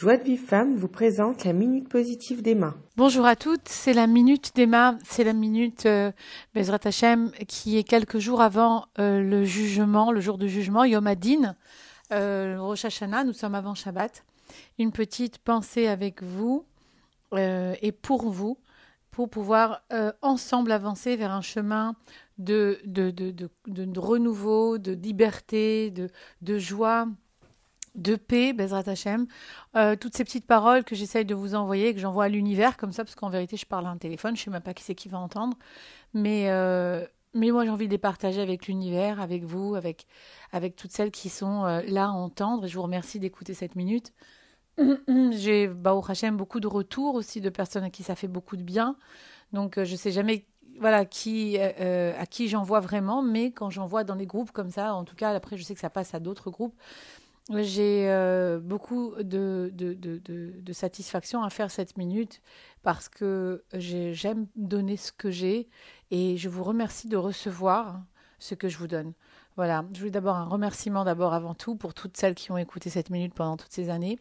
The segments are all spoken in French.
Joie de Vive Femme vous présente la Minute Positive d'Emma. Bonjour à toutes, c'est la Minute d'Emma, c'est la Minute euh, Bezrat Hashem qui est quelques jours avant euh, le jugement, le jour du jugement, Yom Adin, euh, Rosh Hashanah, nous sommes avant Shabbat. Une petite pensée avec vous euh, et pour vous, pour pouvoir euh, ensemble avancer vers un chemin de, de, de, de, renouveau, de liberté, de joie, de paix, Bezrat Hashem. Euh, toutes ces petites paroles que j'essaye de vous envoyer, que j'envoie à l'univers comme ça, parce qu'en vérité, je parle à un téléphone, je ne sais même pas qui c'est qui va entendre. Mais, euh, mais moi, j'ai envie de les partager avec l'univers, avec vous, avec, avec toutes celles qui sont euh, là à entendre. Et je vous remercie d'écouter cette minute. J'ai, beaucoup de retours aussi de personnes à qui ça fait beaucoup de bien. Donc, je ne sais jamais voilà, qui, à qui j'envoie vraiment, mais quand j'envoie dans les groupes comme ça, en tout cas, après, je sais que ça passe à d'autres groupes, j'ai euh, beaucoup de, de, de, de, satisfaction à faire cette minute parce que j'ai- j'aime donner ce que j'ai et je vous remercie de recevoir ce que je vous donne. Voilà, je voulais d'abord un remerciement d'abord avant tout pour toutes celles qui ont écouté cette minute pendant toutes ces années.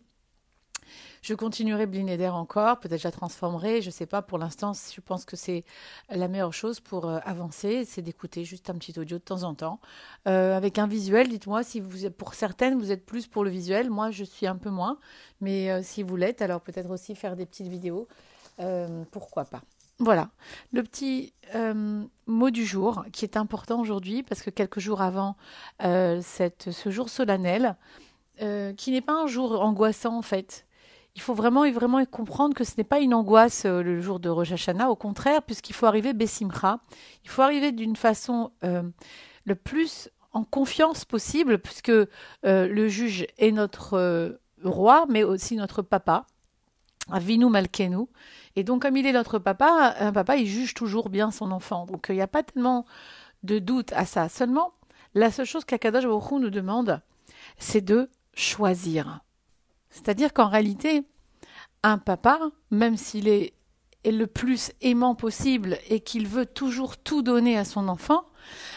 Je continuerai Blinéder encore, peut-être je la transformerai, je ne sais pas. Pour l'instant, je pense que c'est la meilleure chose pour euh, avancer, c'est d'écouter juste un petit audio de temps en temps. Euh, avec un visuel, dites-moi si vous pour certaines, vous êtes plus pour le visuel. Moi, je suis un peu moins. Mais euh, si vous l'êtes, alors peut-être aussi faire des petites vidéos. Pourquoi pas voilà, le petit mot du jour qui est important aujourd'hui parce que quelques jours avant ce jour solennel, qui n'est pas un jour angoissant en fait, il faut vraiment, comprendre que ce n'est pas une angoisse euh, le jour de Rosh Hashanah, au contraire, puisqu'il faut arriver Bessimcha. Il faut arriver d'une façon euh, le plus en confiance possible, puisque euh, le juge est notre roi, mais aussi notre papa. Avinu Malkenu. Et donc, comme il est notre papa, un papa, il juge toujours bien son enfant. Donc, il n'y a pas tellement de doute à ça. Seulement, la seule chose qu'Akadosh Baruch nous demande, c'est de choisir. C'est-à-dire qu'en réalité, un papa, même s'il est, le plus aimant possible et qu'il veut toujours tout donner à son enfant,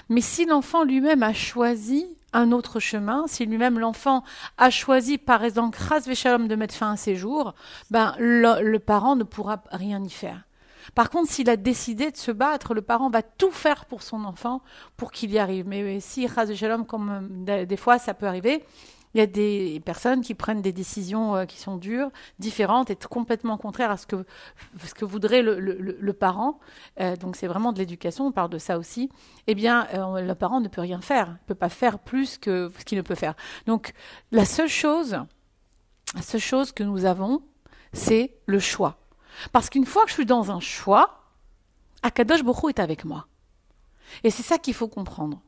mais si l'enfant lui-même a choisi un autre chemin, si lui-même l'enfant a choisi par exemple Ras Veshalom de mettre fin à ses jours, ben le, parent ne pourra rien y faire. Par contre, s'il a décidé de se battre, le parent va tout faire pour son enfant pour qu'il y arrive. Mais si Ras Veshalom, comme euh, des fois ça peut arriver, il y a des personnes qui prennent des décisions euh, qui sont dures, différentes et complètement contraires à ce que, ce que voudrait le, parent. Euh, donc c'est vraiment de l'éducation, on parle de ça aussi. Eh bien, euh, le parent ne peut rien faire, ne peut pas faire plus que ce qu'il ne peut faire. Donc la seule chose, la chose que nous avons, c'est le choix. Parce qu'une fois que je suis dans un choix, Akadosh Boko est avec moi. Et c'est ça qu'il faut comprendre.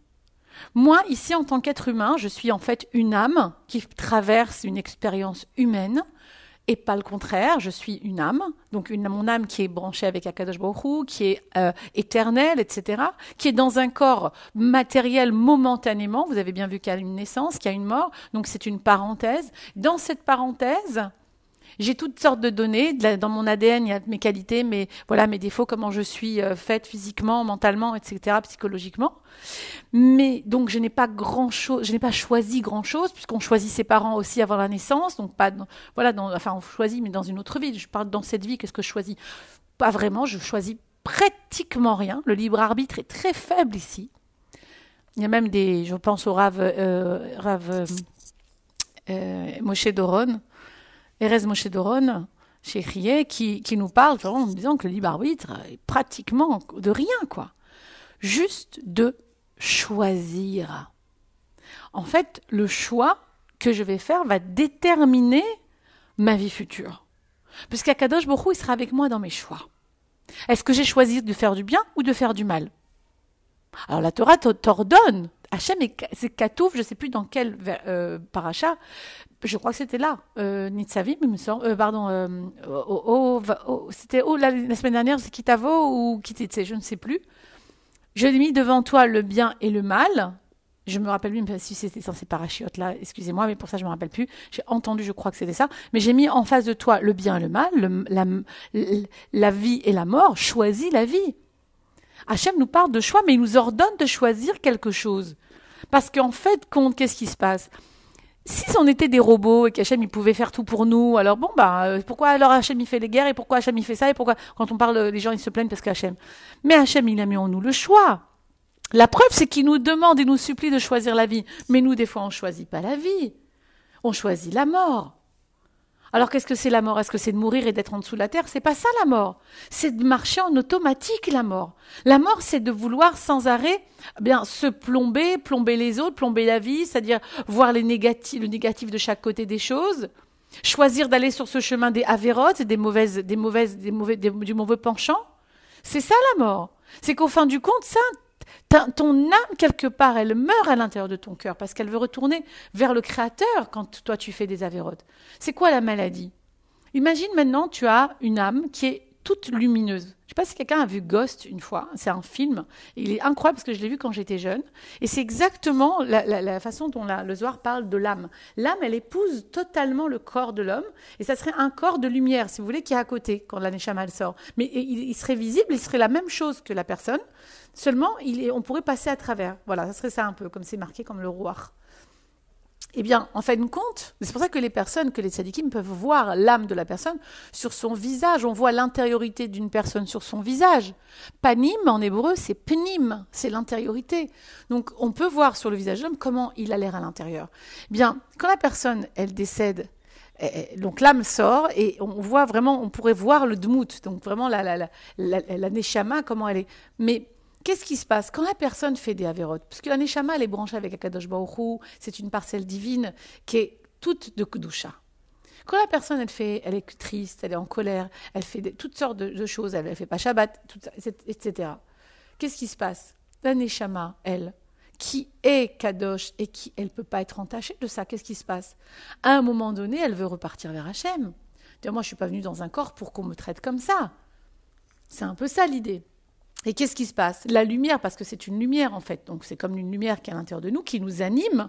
Moi, ici, en tant qu'être humain, je suis en fait une âme qui traverse une expérience humaine et pas le contraire. Je suis une âme, donc une, mon âme qui est branchée avec Akadosh Baruch qui est euh, éternelle, etc., qui est dans un corps matériel momentanément. Vous avez bien vu qu'il y a une naissance, qu'il y a une mort, donc c'est une parenthèse. Dans cette parenthèse, j'ai toutes sortes de données. Dans mon ADN, il y a mes qualités, mes, voilà, mes défauts, comment je suis euh, faite physiquement, mentalement, etc., psychologiquement. Mais donc, je n'ai pas grand chose, je n'ai pas choisi grand chose, puisqu'on choisit ses parents aussi avant la naissance. Donc, pas, voilà, enfin, on choisit, mais dans une autre vie. Je parle dans cette vie, qu'est-ce que je choisis? Pas vraiment, je choisis pratiquement rien. Le libre arbitre est très faible ici. Il y a même des, je pense au Rav, euh, Rav euh, euh, Moshe Doron, Erez Moshe Doron, chez qui, nous parle en disant que le libre arbitre est pratiquement de rien, quoi. Juste de choisir. En fait, le choix que je vais faire va déterminer ma vie future. Puisqu'Akadosh Borou, il sera avec moi dans mes choix. Est-ce que j'ai choisi de faire du bien ou de faire du mal? Alors la Torah t'ordonne. Hachem, est- c'est Katouf, je ne sais plus dans quel euh, paracha, je crois que c'était là, euh, Nitzavim, il me semble, euh, pardon, euh, c'était la, semaine dernière, c'est Kitavo ou Kitetse, je ne sais plus. Je mis devant toi le bien et le mal. Je me rappelle plus si c'était dans ces parachutes là, excusez-moi, mais pour ça je me rappelle plus. J'ai entendu, je crois que c'était ça. Mais j'ai mis en face de toi le bien et le mal, la, la vie et la mort. Choisis la vie. Hachem nous parle de choix, mais il nous ordonne de choisir quelque chose. Parce qu'en fait, compte, qu'est-ce qui se passe? Si on était des robots et qu'Hachem il pouvait faire tout pour nous, alors bon bah euh, pourquoi alors Hachem il fait les guerres et pourquoi Hachem il fait ça et pourquoi quand on parle les gens ils se plaignent parce qu'Hachem? Mais Hachem il a mis en nous le choix. La preuve c'est qu'il nous demande et nous supplie de choisir la vie, mais nous des fois on choisit pas la vie. On choisit la mort. Alors qu'est-ce que c'est la mort? Est-ce que c'est de mourir et d'être en dessous de la terre? C'est pas ça la mort. C'est de marcher en automatique la mort. La mort, c'est de vouloir sans arrêt eh bien se plomber, plomber les autres, plomber la vie, c'est-à-dire voir les négatifs, le négatif de chaque côté des choses, choisir d'aller sur ce chemin des avérotes, des mauvaises, des mauvaises, des mauvais, du mauvais penchant. C'est ça la mort. C'est qu'au fin du compte, ça, ton âme, quelque part, elle meurt à l'intérieur de ton cœur parce qu'elle veut retourner vers le Créateur quand toi tu fais des avérotes. C'est quoi la maladie? Imagine maintenant, tu as une âme qui est toute lumineuse. Je ne sais pas si quelqu'un a vu Ghost une fois. C'est un film. Il est incroyable parce que je l'ai vu quand j'étais jeune. Et c'est exactement la, façon dont le Zohar parle de l'âme. L'âme, elle épouse totalement le corps de l'homme. Et ça serait un corps de lumière, si vous voulez, qui est à côté quand la sort. Mais il, serait visible, il serait la même chose que la personne. Seulement, on pourrait passer à travers. Voilà, ça serait ça un peu, comme c'est marqué comme le roi. Eh bien, en fin de compte, c'est pour ça que les personnes, que les tzadikim peuvent voir l'âme de la personne sur son visage. On voit l'intériorité d'une personne sur son visage. Panim, en hébreu, c'est pnim, c'est l'intériorité. Donc, on peut voir sur le visage de l'homme comment il a l'air à l'intérieur. Eh bien, quand la personne, elle décède, eh, eh, donc l'âme sort et on voit vraiment, on pourrait voir le dmout, donc vraiment la, la, la, la, neshama, comment elle est. Mais Qu'est-ce qui se passe quand la personne fait des avérotes? Parce que la Neshama, elle est branchée avec Akadosh Baruch c'est une parcelle divine qui est toute de Kudusha. Quand la personne, elle, fait, elle est triste, elle est en colère, elle fait toutes sortes de, choses, elle ne fait pas Shabbat, etc. Qu'est-ce qui se passe? La Neshama, elle, qui est Kadosh et qui, elle peut pas être entachée de ça, qu'est-ce qui se passe? À un moment donné, elle veut repartir vers Hachem. Moi, je ne suis pas venue dans un corps pour qu'on me traite comme ça. C'est un peu ça l'idée. Et qu'est-ce qui se passe? La lumière, parce que c'est une lumière en fait, donc c'est comme une lumière qui est à l'intérieur de nous, qui nous anime.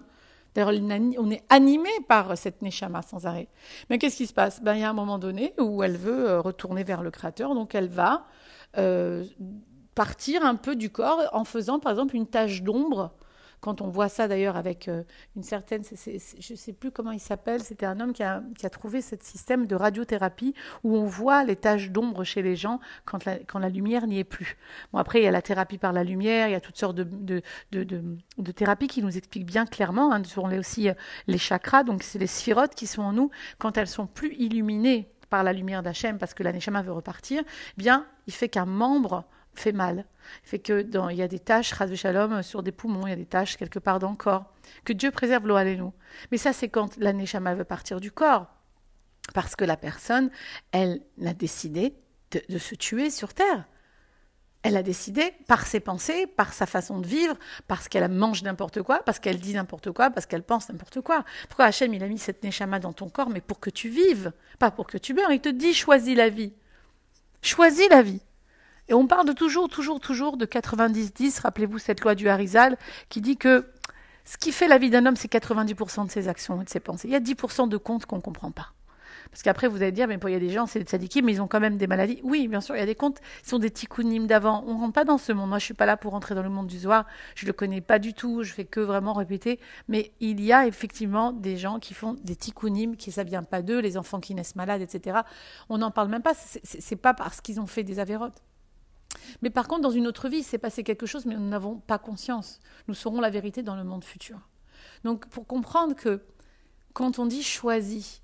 D'ailleurs, on est animé par cette Neshama sans arrêt. Mais qu'est-ce qui se passe? Ben, Il y a un moment donné où elle veut euh, retourner vers le Créateur, donc elle va euh, partir un peu du corps en faisant par exemple une tache d'ombre quand on voit ça d'ailleurs avec euh, une certaine, je ne sais plus comment il s'appelle, c'était un homme qui a, trouvé ce système de radiothérapie où on voit les taches d'ombre chez les gens quand la, lumière n'y est plus. Bon, après, il y a la thérapie par la lumière, il y a toutes sortes de, thérapies qui nous expliquent bien clairement. Hein, a aussi euh, les chakras, donc c'est les sphirotes qui sont en nous quand elles sont plus illuminées par la lumière d'Hachem parce que la Neshama veut repartir, eh bien, il fait qu'un membre fait mal. Fait que dans, il y a des taches, de shalom, sur des poumons, il y a des taches quelque part dans le corps. Que Dieu préserve l'eau nous. Mais ça, c'est quand la neshama veut partir du corps. Parce que la personne, elle a décidé de, se tuer sur terre. Elle a décidé par ses pensées, par sa façon de vivre, parce qu'elle mange n'importe quoi, parce qu'elle dit n'importe quoi, parce qu'elle pense n'importe quoi. Pourquoi Hachem, il a mis cette neshama dans ton corps, mais pour que tu vives, pas pour que tu meurs. Il te dit, choisis la vie. Choisis la vie. Et on parle de toujours, toujours, toujours de 90-10. Rappelez-vous cette loi du Harizal qui dit que ce qui fait la vie d'un homme, c'est 90% de ses actions et de ses pensées. Il y a 10% de comptes qu'on ne comprend pas. Parce qu'après, vous allez dire, mais il y a des gens, c'est des tzadikim, mais ils ont quand même des maladies. Oui, bien sûr, il y a des comptes, qui sont des tikkunim d'avant. On ne rentre pas dans ce monde. Moi, je ne suis pas là pour rentrer dans le monde du Zohar. Je ne le connais pas du tout. Je fais que vraiment répéter. Mais il y a effectivement des gens qui font des tikkunim, qui ça vient pas d'eux, les enfants qui naissent malades, etc. On n'en parle même pas. C'est pas parce qu'ils ont fait des avérotes. Mais par contre, dans une autre vie, il s'est passé quelque chose, mais nous n'avons pas conscience. Nous saurons la vérité dans le monde futur. Donc, pour comprendre que quand on dit choisi,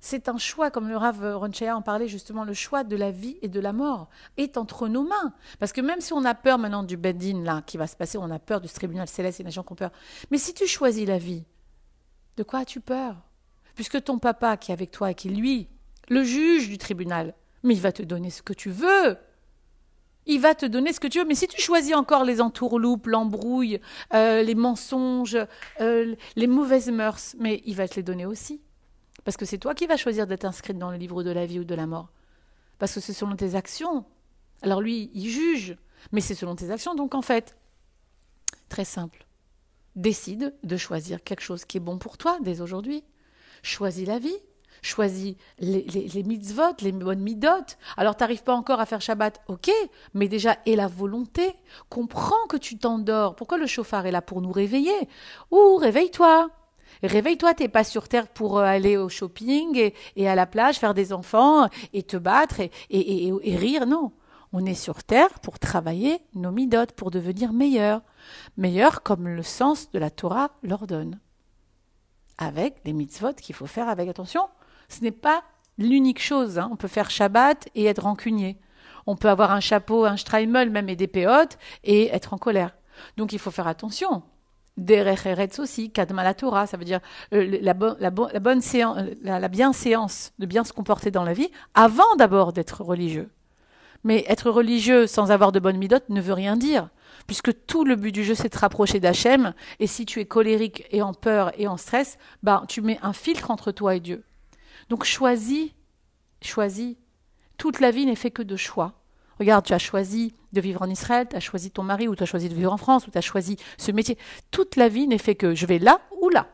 c'est un choix, comme le Rav Ronchaya en parlait justement, le choix de la vie et de la mort est entre nos mains. Parce que même si on a peur maintenant du Bedin, là, qui va se passer, on a peur du tribunal céleste, et les gens qui ont peur. Mais si tu choisis la vie, de quoi as-tu peur? Puisque ton papa qui est avec toi et qui, lui, le juge du tribunal, mais il va te donner ce que tu veux il va te donner ce que tu veux. Mais si tu choisis encore les entourloupes, l'embrouille, euh, les mensonges, euh, les mauvaises mœurs, mais il va te les donner aussi. Parce que c'est toi qui vas choisir d'être inscrite dans le livre de la vie ou de la mort. Parce que c'est selon tes actions. Alors lui, il juge, mais c'est selon tes actions. Donc en fait, très simple. Décide de choisir quelque chose qui est bon pour toi dès aujourd'hui. Choisis la vie choisis les, mitzvot, les bonnes midotes. Alors, tu n'arrives pas encore à faire Shabbat, ok, mais déjà, et la volonté. Comprends que tu t'endors. Pourquoi le chauffard est là pour nous réveiller? Ouh, réveille-toi Réveille-toi, t'es pas sur terre pour euh, aller au shopping et, à la plage faire des enfants et te battre et, et, rire. Non, on est sur terre pour travailler nos midotes, pour devenir meilleurs. Meilleurs comme le sens de la Torah l'ordonne. Avec les mitzvot qu'il faut faire avec attention. Ce n'est pas l'unique chose. Hein. On peut faire Shabbat et être rancunier. On peut avoir un chapeau, un streimel, même et des péotes et être en colère. Donc il faut faire attention. Derech Eretz aussi, Kadma la Torah, ça veut dire euh, la, bonne séance, euh, la, bienséance de bien se comporter dans la vie avant d'abord d'être religieux. Mais être religieux sans avoir de bonne midote ne veut rien dire, puisque tout le but du jeu c'est de te rapprocher d'Hachem, et si tu es colérique et en peur et en stress, bah, tu mets un filtre entre toi et Dieu. Donc choisis, choisis. Toute la vie n'est fait que de choix. Regarde, tu as choisi de vivre en Israël, tu as choisi ton mari, ou tu as choisi de vivre en France, ou tu as choisi ce métier. Toute la vie n'est fait que je vais là ou là.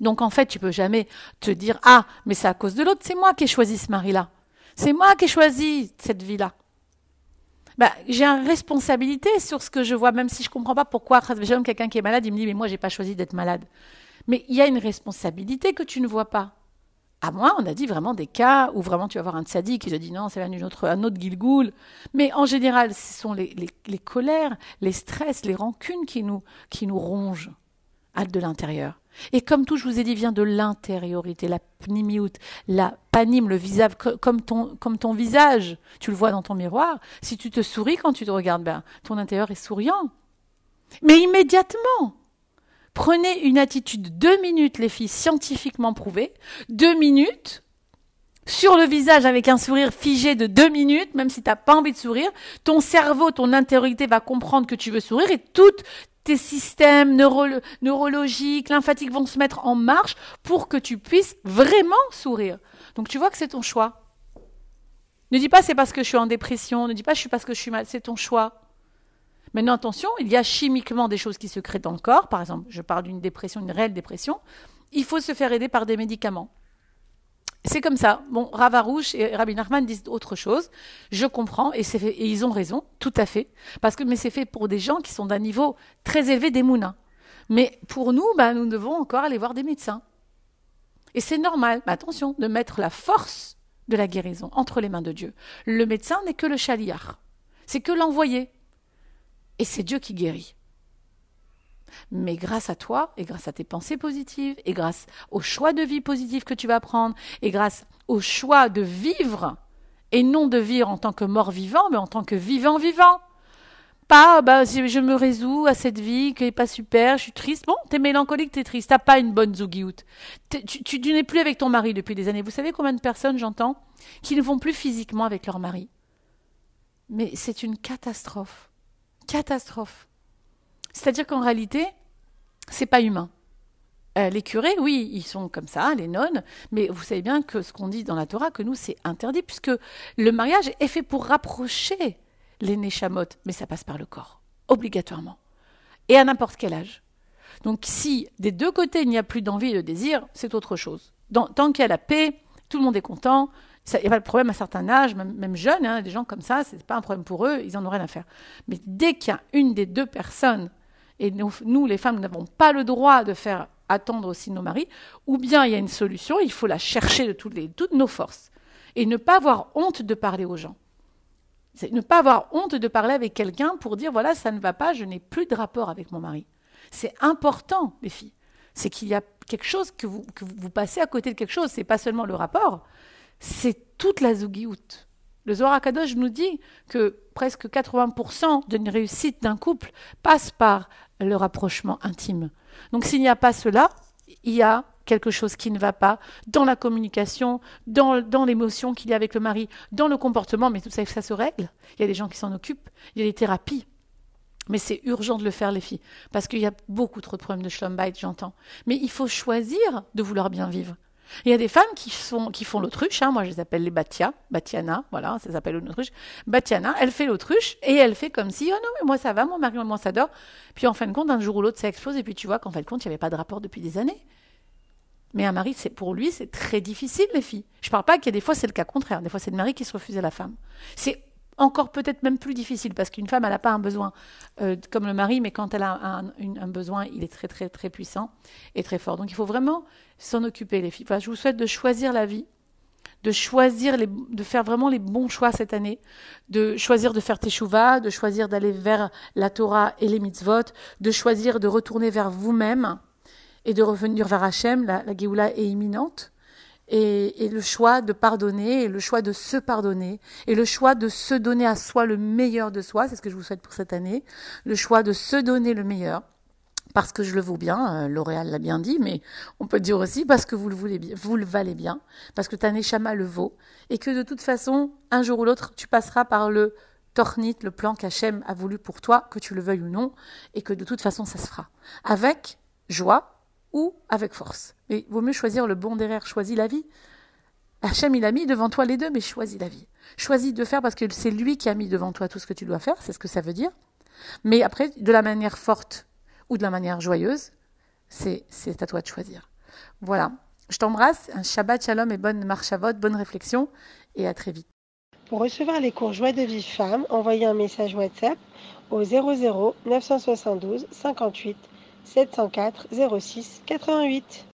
Donc en fait, tu peux jamais te dire ah, mais c'est à cause de l'autre, c'est moi qui ai choisi ce mari-là. C'est moi qui ai choisi cette vie-là. Bah, j'ai une responsabilité sur ce que je vois, même si je comprends pas pourquoi quelqu'un qui est malade, il me dit mais moi j'ai pas choisi d'être malade. Mais il y a une responsabilité que tu ne vois pas. À moi, on a dit vraiment des cas où vraiment tu vas avoir un tzaddik qui te dit non, c'est un autre, un autre gilgoul. Mais en général, ce sont les, les, colères, les stress, les rancunes qui nous, qui nous rongent de l'intérieur. Et comme tout, je vous ai dit, vient de l'intériorité, la pnimiout, la panime, le visage, comme ton, comme ton visage. Tu le vois dans ton miroir. Si tu te souris quand tu te regardes, ben, ton intérieur est souriant. Mais immédiatement, Prenez une attitude deux minutes, les filles, scientifiquement prouvée. Deux minutes sur le visage avec un sourire figé de deux minutes, même si tu n'as pas envie de sourire. Ton cerveau, ton intériorité va comprendre que tu veux sourire et tous tes systèmes neurologiques, lymphatiques vont se mettre en marche pour que tu puisses vraiment sourire. Donc tu vois que c'est ton choix. Ne dis pas c'est parce que je suis en dépression, ne dis pas je suis parce que je suis mal, c'est ton choix. Maintenant, attention, il y a chimiquement des choses qui se créent dans le corps. Par exemple, je parle d'une dépression, une réelle dépression. Il faut se faire aider par des médicaments. C'est comme ça. Bon, Ravarouche et Rabbi Nachman disent autre chose. Je comprends et, et, ils ont raison, tout à fait. Parce que mais c'est fait pour des gens qui sont d'un niveau très élevé des mounins. Mais pour nous, bah, nous devons encore aller voir des médecins. Et c'est normal, mais attention, de mettre la force de la guérison entre les mains de Dieu. Le médecin n'est que le chaliard. C'est que l'envoyé et c'est Dieu qui guérit. Mais grâce à toi, et grâce à tes pensées positives, et grâce au choix de vie positif que tu vas prendre, et grâce au choix de vivre, et non de vivre en tant que mort vivant, mais en tant que vivant vivant. Pas, bah, je me résous à cette vie qui n'est pas super, je suis triste. Bon, t'es mélancolique, t'es triste, t'as pas une bonne zougiout. Tu, tu, tu n'es plus avec ton mari depuis des années. Vous savez combien de personnes j'entends qui ne vont plus physiquement avec leur mari? Mais c'est une catastrophe catastrophe. C'est-à-dire qu'en réalité, c'est pas humain. Euh, les curés, oui, ils sont comme ça, les nonnes, mais vous savez bien que ce qu'on dit dans la Torah, que nous, c'est interdit, puisque le mariage est fait pour rapprocher les neshamot, mais ça passe par le corps, obligatoirement, et à n'importe quel âge. Donc si des deux côtés il n'y a plus d'envie et de désir, c'est autre chose. tant qu'il y a la paix, tout le monde est content, il n'y a pas de problème à certains âges, même, même jeunes, hein, des gens comme ça, ce n'est pas un problème pour eux, ils en ont rien à faire. Mais dès qu'il y a une des deux personnes, et nous, les femmes, n'avons pas le droit de faire attendre aussi nos maris, ou bien il y a une solution, il faut la chercher de toutes nos forces. Et ne pas avoir honte de parler aux gens. Ne pas avoir honte de parler avec quelqu'un pour dire voilà, ça ne va pas, je n'ai plus de rapport avec mon mari. C'est important, les filles. C'est qu'il y a quelque chose que vous, que vous passez à côté de quelque chose. C'est pas seulement le rapport, c'est toute la zougiout. Le Zohar Akadosh nous dit que presque 80% d'une réussite d'un couple passe par le rapprochement intime. Donc s'il n'y a pas cela, il y a quelque chose qui ne va pas dans la communication, dans, dans l'émotion qu'il y a avec le mari, dans le comportement, mais tout ça, ça se règle. Il y a des gens qui s'en occupent, il y a des thérapies. Mais c'est urgent de le faire, les filles, parce qu'il y a beaucoup trop de problèmes de schlumbite, j'entends. Mais il faut choisir de vouloir bien vivre. Il y a des femmes qui, sont, qui font l'autruche, hein, moi je les appelle les Batia, Batiana, voilà, ça s'appelle l'autruche. Batiana, elle fait l'autruche et elle fait comme si, oh non, mais moi ça va, mon mari, moi ça dort. Puis en fin de compte, un jour ou l'autre, ça explose et puis tu vois qu'en fin de compte, il n'y avait pas de rapport depuis des années. Mais un mari, c'est pour lui, c'est très difficile, les filles. Je parle pas qu'il y a des fois, c'est le cas contraire. Des fois, c'est le mari qui se refuse à la femme. C'est encore peut-être même plus difficile parce qu'une femme, elle n'a pas un besoin euh, comme le mari, mais quand elle a un, besoin, il est très très très puissant et très fort. Donc il faut vraiment s'en occuper, les filles. Enfin, je vous souhaite de choisir la vie, de choisir, de faire vraiment les bons choix cette année, de choisir de faire teshuva, de choisir d'aller vers la Torah et les mitzvot, de choisir de retourner vers vous-même et de revenir vers Hachem. La, la est imminente et, le choix de pardonner, et le choix de se pardonner, et le choix de se donner à soi le meilleur de soi, c'est ce que je vous souhaite pour cette année, le choix de se donner le meilleur, parce que je le vaux bien, euh, L'Oréal l'a bien dit, mais on peut dire aussi parce que vous le voulez bien, vous le valez bien, parce que ta neshama le vaut, et que de toute façon, un jour ou l'autre, tu passeras par le tornit, le plan qu'Hachem a voulu pour toi, que tu le veuilles ou non, et que de toute façon, ça se fera. Avec joie, ou avec force. Mais il vaut mieux choisir le bon derrière, choisis la vie. Hachem, il a mis devant toi les deux, mais choisis la vie. Choisis de faire parce que c'est lui qui a mis devant toi tout ce que tu dois faire, c'est ce que ça veut dire. Mais après, de la manière forte ou de la manière joyeuse, c'est, c'est à toi de choisir. Voilà. Je t'embrasse. Un Shabbat Shalom et bonne marche à vote, bonne réflexion et à très vite. Pour recevoir les cours Joie de vie femme, envoyez un message WhatsApp au 00 972 58 704 06 88.